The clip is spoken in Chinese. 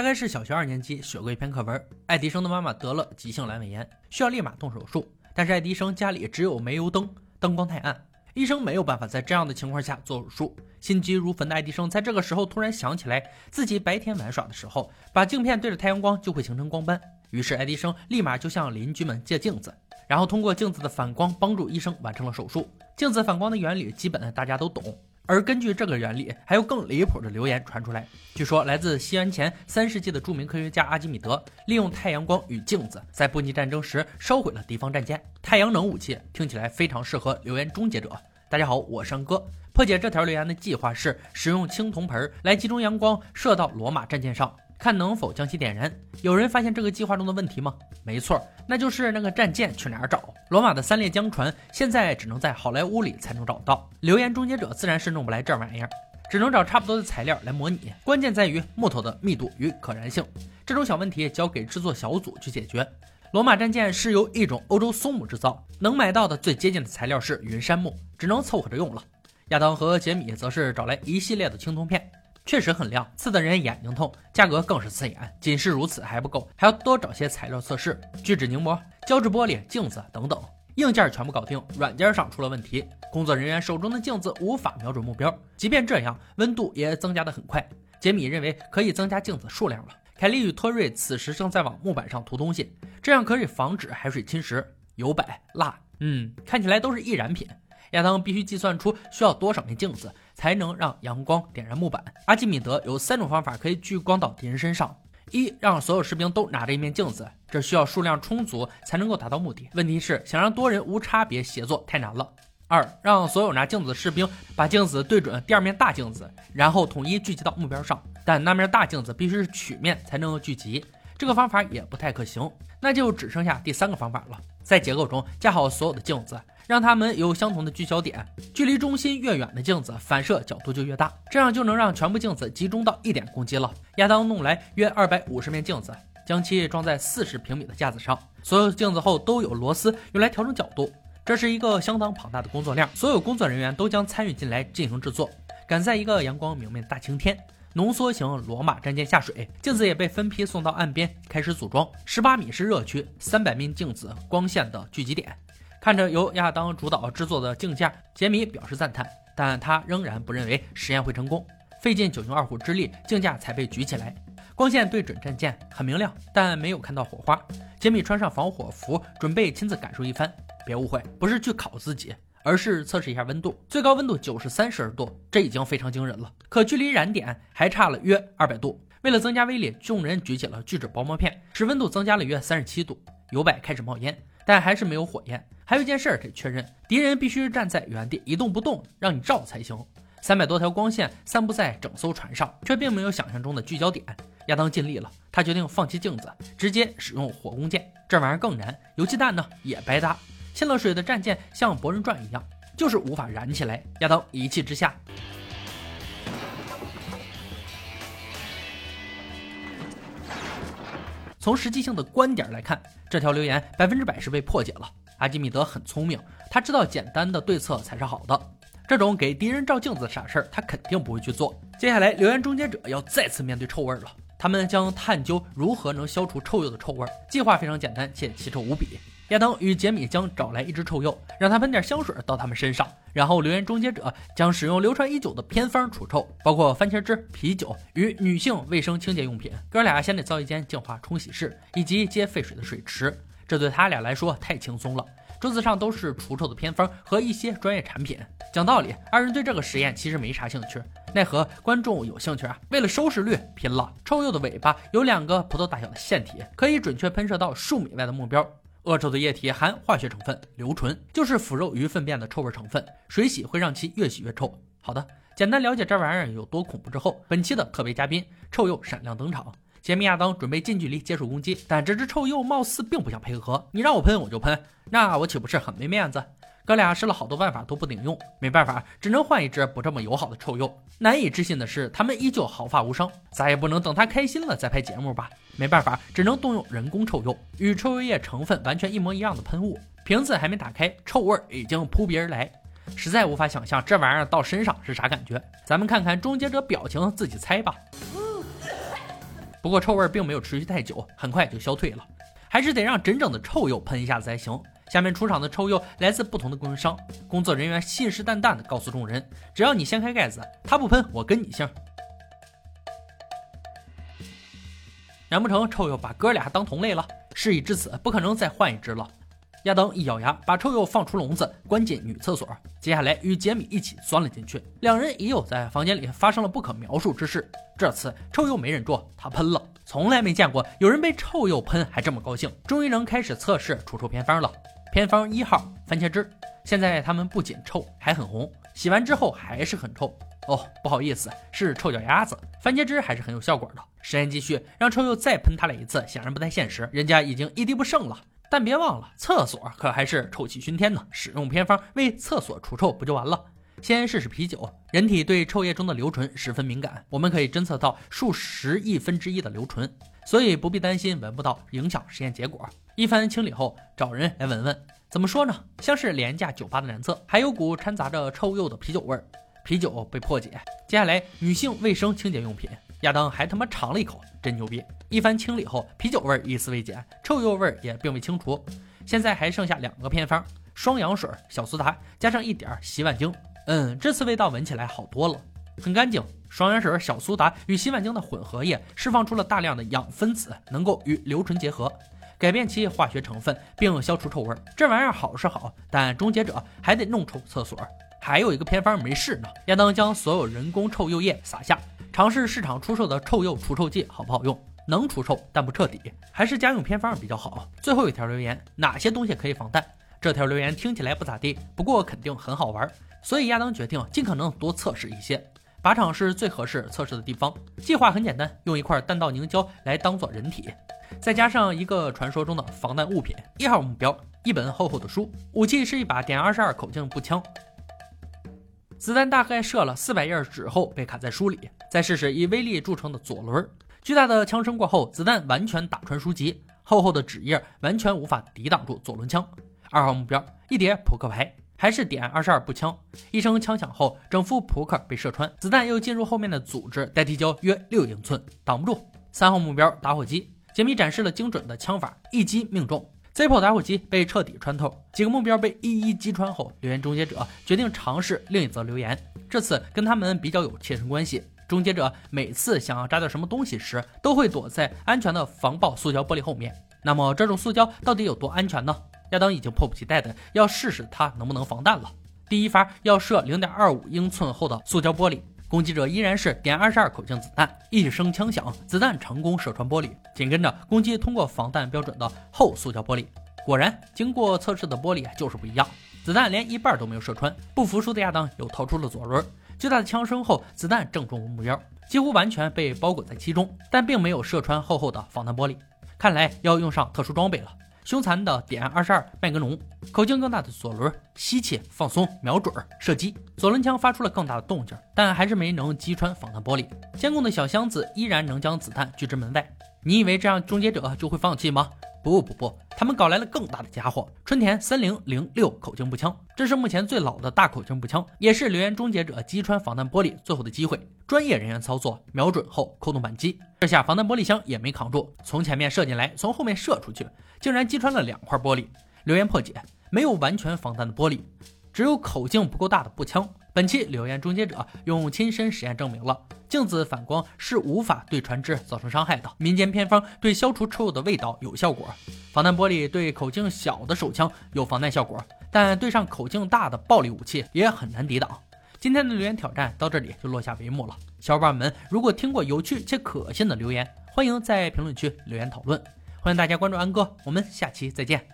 大概是小学二年级学过一篇课文，爱迪生的妈妈得了急性阑尾炎，需要立马动手术，但是爱迪生家里只有煤油灯，灯光太暗，医生没有办法在这样的情况下做手术。心急如焚的爱迪生在这个时候突然想起来，自己白天玩耍的时候，把镜片对着太阳光就会形成光斑。于是爱迪生立马就向邻居们借镜子，然后通过镜子的反光帮助医生完成了手术。镜子反光的原理基本大家都懂。而根据这个原理，还有更离谱的流言传出来。据说来自西元前三世纪的著名科学家阿基米德，利用太阳光与镜子，在布匿战争时烧毁了敌方战舰。太阳能武器听起来非常适合留言终结者。大家好，我山哥。破解这条留言的计划是使用青铜盆来集中阳光射到罗马战舰上。看能否将其点燃？有人发现这个计划中的问题吗？没错，那就是那个战舰去哪儿找？罗马的三列江船现在只能在好莱坞里才能找到。留言终结者自然是弄不来这玩意儿，只能找差不多的材料来模拟。关键在于木头的密度与可燃性，这种小问题交给制作小组去解决。罗马战舰是由一种欧洲松木制造，能买到的最接近的材料是云杉木，只能凑合着用了。亚当和杰米则是找来一系列的青铜片。确实很亮，刺得人眼睛痛，价格更是刺眼。仅是如此还不够，还要多找些材料测试，聚酯凝膜、胶质玻璃、镜子等等。硬件全部搞定，软件上出了问题，工作人员手中的镜子无法瞄准目标。即便这样，温度也增加得很快。杰米认为可以增加镜子数量了。凯利与托瑞此时正在往木板上涂东西，这样可以防止海水侵蚀。油柏蜡，嗯，看起来都是易燃品。亚当必须计算出需要多少面镜子才能让阳光点燃木板。阿基米德有三种方法可以聚光到敌人身上：一，让所有士兵都拿着一面镜子，这需要数量充足才能够达到目的。问题是，想让多人无差别协作太难了。二，让所有拿镜子的士兵把镜子对准第二面大镜子，然后统一聚集到目标上，但那面大镜子必须是曲面才能够聚集。这个方法也不太可行，那就只剩下第三个方法了，在结构中架好所有的镜子，让它们有相同的聚焦点，距离中心越远的镜子反射角度就越大，这样就能让全部镜子集中到一点攻击了。亚当弄来约二百五十面镜子，将其装在四十平米的架子上，所有镜子后都有螺丝用来调整角度，这是一个相当庞大的工作量，所有工作人员都将参与进来进行制作，赶在一个阳光明媚的大晴天。浓缩型罗马战舰下水，镜子也被分批送到岸边，开始组装。十八米是热区，三百面镜子光线的聚集点。看着由亚当主导制作的镜架，杰米表示赞叹，但他仍然不认为实验会成功。费尽九牛二虎之力，镜架才被举起来，光线对准战舰，很明亮，但没有看到火花。杰米穿上防火服，准备亲自感受一番。别误会，不是去烤自己。而是测试一下温度，最高温度九十三摄氏度，这已经非常惊人了。可距离燃点还差了约二百度。为了增加威力，众人举起了聚酯薄膜片，使温度增加了约三十七度。油摆开始冒烟，但还是没有火焰。还有一件事得确认，敌人必须站在原地一动不动，让你照才行。三百多条光线散布在整艘船上，却并没有想象中的聚焦点。亚当尽力了，他决定放弃镜子，直接使用火攻箭。这玩意儿更燃，油气弹呢也白搭。进了水的战舰像博人传一样，就是无法燃起来。亚当一气之下，从实际性的观点来看，这条留言百分之百是被破解了。阿基米德很聪明，他知道简单的对策才是好的。这种给敌人照镜子的傻事儿，他肯定不会去做。接下来，留言终结者要再次面对臭味了。他们将探究如何能消除臭鼬的臭味。计划非常简单且奇臭无比。亚当与杰米将找来一只臭鼬，让他喷点香水到他们身上，然后留言终结者将使用流传已久的偏方除臭，包括番茄汁、啤酒与女性卫生清洁用品。哥俩先得造一间净化冲洗室以及接废水的水池，这对他俩来说太轻松了。桌子上都是除臭的偏方和一些专业产品。讲道理，二人对这个实验其实没啥兴趣，奈何观众有兴趣啊！为了收视率拼了。臭鼬的尾巴有两个葡萄大小的腺体，可以准确喷射到数米外的目标。恶臭的液体含化学成分硫醇，就是腐肉与粪便的臭味成分。水洗会让其越洗越臭。好的，简单了解这玩意儿有多恐怖之后，本期的特别嘉宾臭鼬闪亮登场。杰米亚当准备近距离接触攻击，但这只臭鼬貌似并不想配合。你让我喷我就喷，那我岂不是很没面子？哥俩试了好多办法都不顶用，没办法，只能换一只不这么友好的臭鼬。难以置信的是，他们依旧毫发无伤。咱也不能等他开心了再拍节目吧？没办法，只能动用人工臭鼬，与臭鼬液成分完全一模一样的喷雾。瓶子还没打开，臭味已经扑鼻而来，实在无法想象这玩意儿到身上是啥感觉。咱们看看终结者表情，自己猜吧。不过臭味并没有持续太久，很快就消退了。还是得让真正的臭鼬喷一下子才行。下面出场的臭鼬来自不同的供应商，工作人员信誓旦旦地告诉众人：只要你掀开盖子，他不喷，我跟你姓。难不成臭鼬把哥俩当同类了？事已至此，不可能再换一只了。亚当一咬牙，把臭鼬放出笼子，关进女厕所。接下来与杰米一起钻了进去，两人已有在房间里发生了不可描述之事。这次臭鼬没忍住，他喷了。从来没见过有人被臭鼬喷还这么高兴，终于能开始测试除臭偏方了。偏方一号番茄汁，现在它们不仅臭，还很红，洗完之后还是很臭。哦，不好意思，是臭脚丫子。番茄汁还是很有效果的。实验继续，让臭鼬再喷他俩一次，显然不太现实，人家已经一滴不剩了。但别忘了，厕所可还是臭气熏天呢。使用偏方为厕所除臭不就完了？先试试啤酒。人体对臭液中的硫醇十分敏感，我们可以侦测到数十亿分之一的硫醇，所以不必担心闻不到影响实验结果。一番清理后，找人来闻闻。怎么说呢？像是廉价酒吧的男厕，还有股掺杂着臭鼬的啤酒味儿。啤酒被破解。接下来，女性卫生清洁用品。亚当还他妈尝了一口，真牛逼！一番清理后，啤酒味儿一丝未减，臭鼬味儿也并未清除。现在还剩下两个偏方：双氧水、小苏打，加上一点洗碗精。嗯，这次味道闻起来好多了，很干净。双氧水、小苏打与洗碗精的混合液释放出了大量的氧分子，能够与硫醇结合，改变其化学成分，并消除臭味。这玩意儿好是好，但终结者还得弄臭厕所。还有一个偏方没试呢。亚当将所有人工臭鼬液撒下。尝试市场出售的臭鼬除臭剂好不好用？能除臭，但不彻底，还是家用偏方比较好。最后一条留言：哪些东西可以防弹？这条留言听起来不咋地，不过肯定很好玩，所以亚当决定尽可能多测试一些。靶场是最合适测试的地方。计划很简单，用一块弹道凝胶来当做人体，再加上一个传说中的防弹物品。一号目标：一本厚厚的书。武器是一把点二十二口径步枪。子弹大概射了四百页纸后被卡在书里。再试试以威力著称的左轮。巨大的枪声过后，子弹完全打穿书籍，厚厚的纸页完全无法抵挡住左轮枪。二号目标一叠扑克牌，还是点二十二步枪。一声枪响后，整副扑克被射穿，子弹又进入后面的组织，待地胶约六英寸，挡不住。三号目标打火机，杰米展示了精准的枪法，一击命中。Zippo 打火机被彻底穿透，几个目标被一一击穿后，留言终结者决定尝试另一则留言。这次跟他们比较有切身关系。终结者每次想要扎掉什么东西时，都会躲在安全的防爆塑胶玻璃后面。那么这种塑胶到底有多安全呢？亚当已经迫不及待的要试试它能不能防弹了。第一发要射零点二五英寸厚的塑胶玻璃，攻击者依然是点二十二口径子弹。一声枪响，子弹成功射穿玻璃，紧跟着攻击通过防弹标准的厚塑胶玻璃。果然，经过测试的玻璃就是不一样，子弹连一半都没有射穿。不服输的亚当又掏出了左轮。巨大的枪声后，子弹正中目标，几乎完全被包裹在其中，但并没有射穿厚厚的防弹玻璃。看来要用上特殊装备了。凶残的点二十二麦格农，口径更大的左轮，吸气放松，瞄准射击。左轮枪发出了更大的动静，但还是没能击穿防弹玻璃。监控的小箱子依然能将子弹拒之门外。你以为这样终结者就会放弃吗？不不不，他们搞来了更大的家伙——春田三零零六口径步枪。这是目前最老的大口径步枪，也是留言终结者击穿防弹玻璃最后的机会。专业人员操作，瞄准后扣动扳机，这下防弹玻璃箱也没扛住，从前面射进来，从后面射出去，竟然击穿了两块玻璃。留言破解，没有完全防弹的玻璃，只有口径不够大的步枪。本期留言终结者用亲身实验证明了。镜子反光是无法对船只造成伤害的。民间偏方对消除臭的味道有效果，防弹玻璃对口径小的手枪有防弹效果，但对上口径大的暴力武器也很难抵挡。今天的留言挑战到这里就落下帷幕了。小伙伴们，如果听过有趣且可信的留言，欢迎在评论区留言讨论。欢迎大家关注安哥，我们下期再见。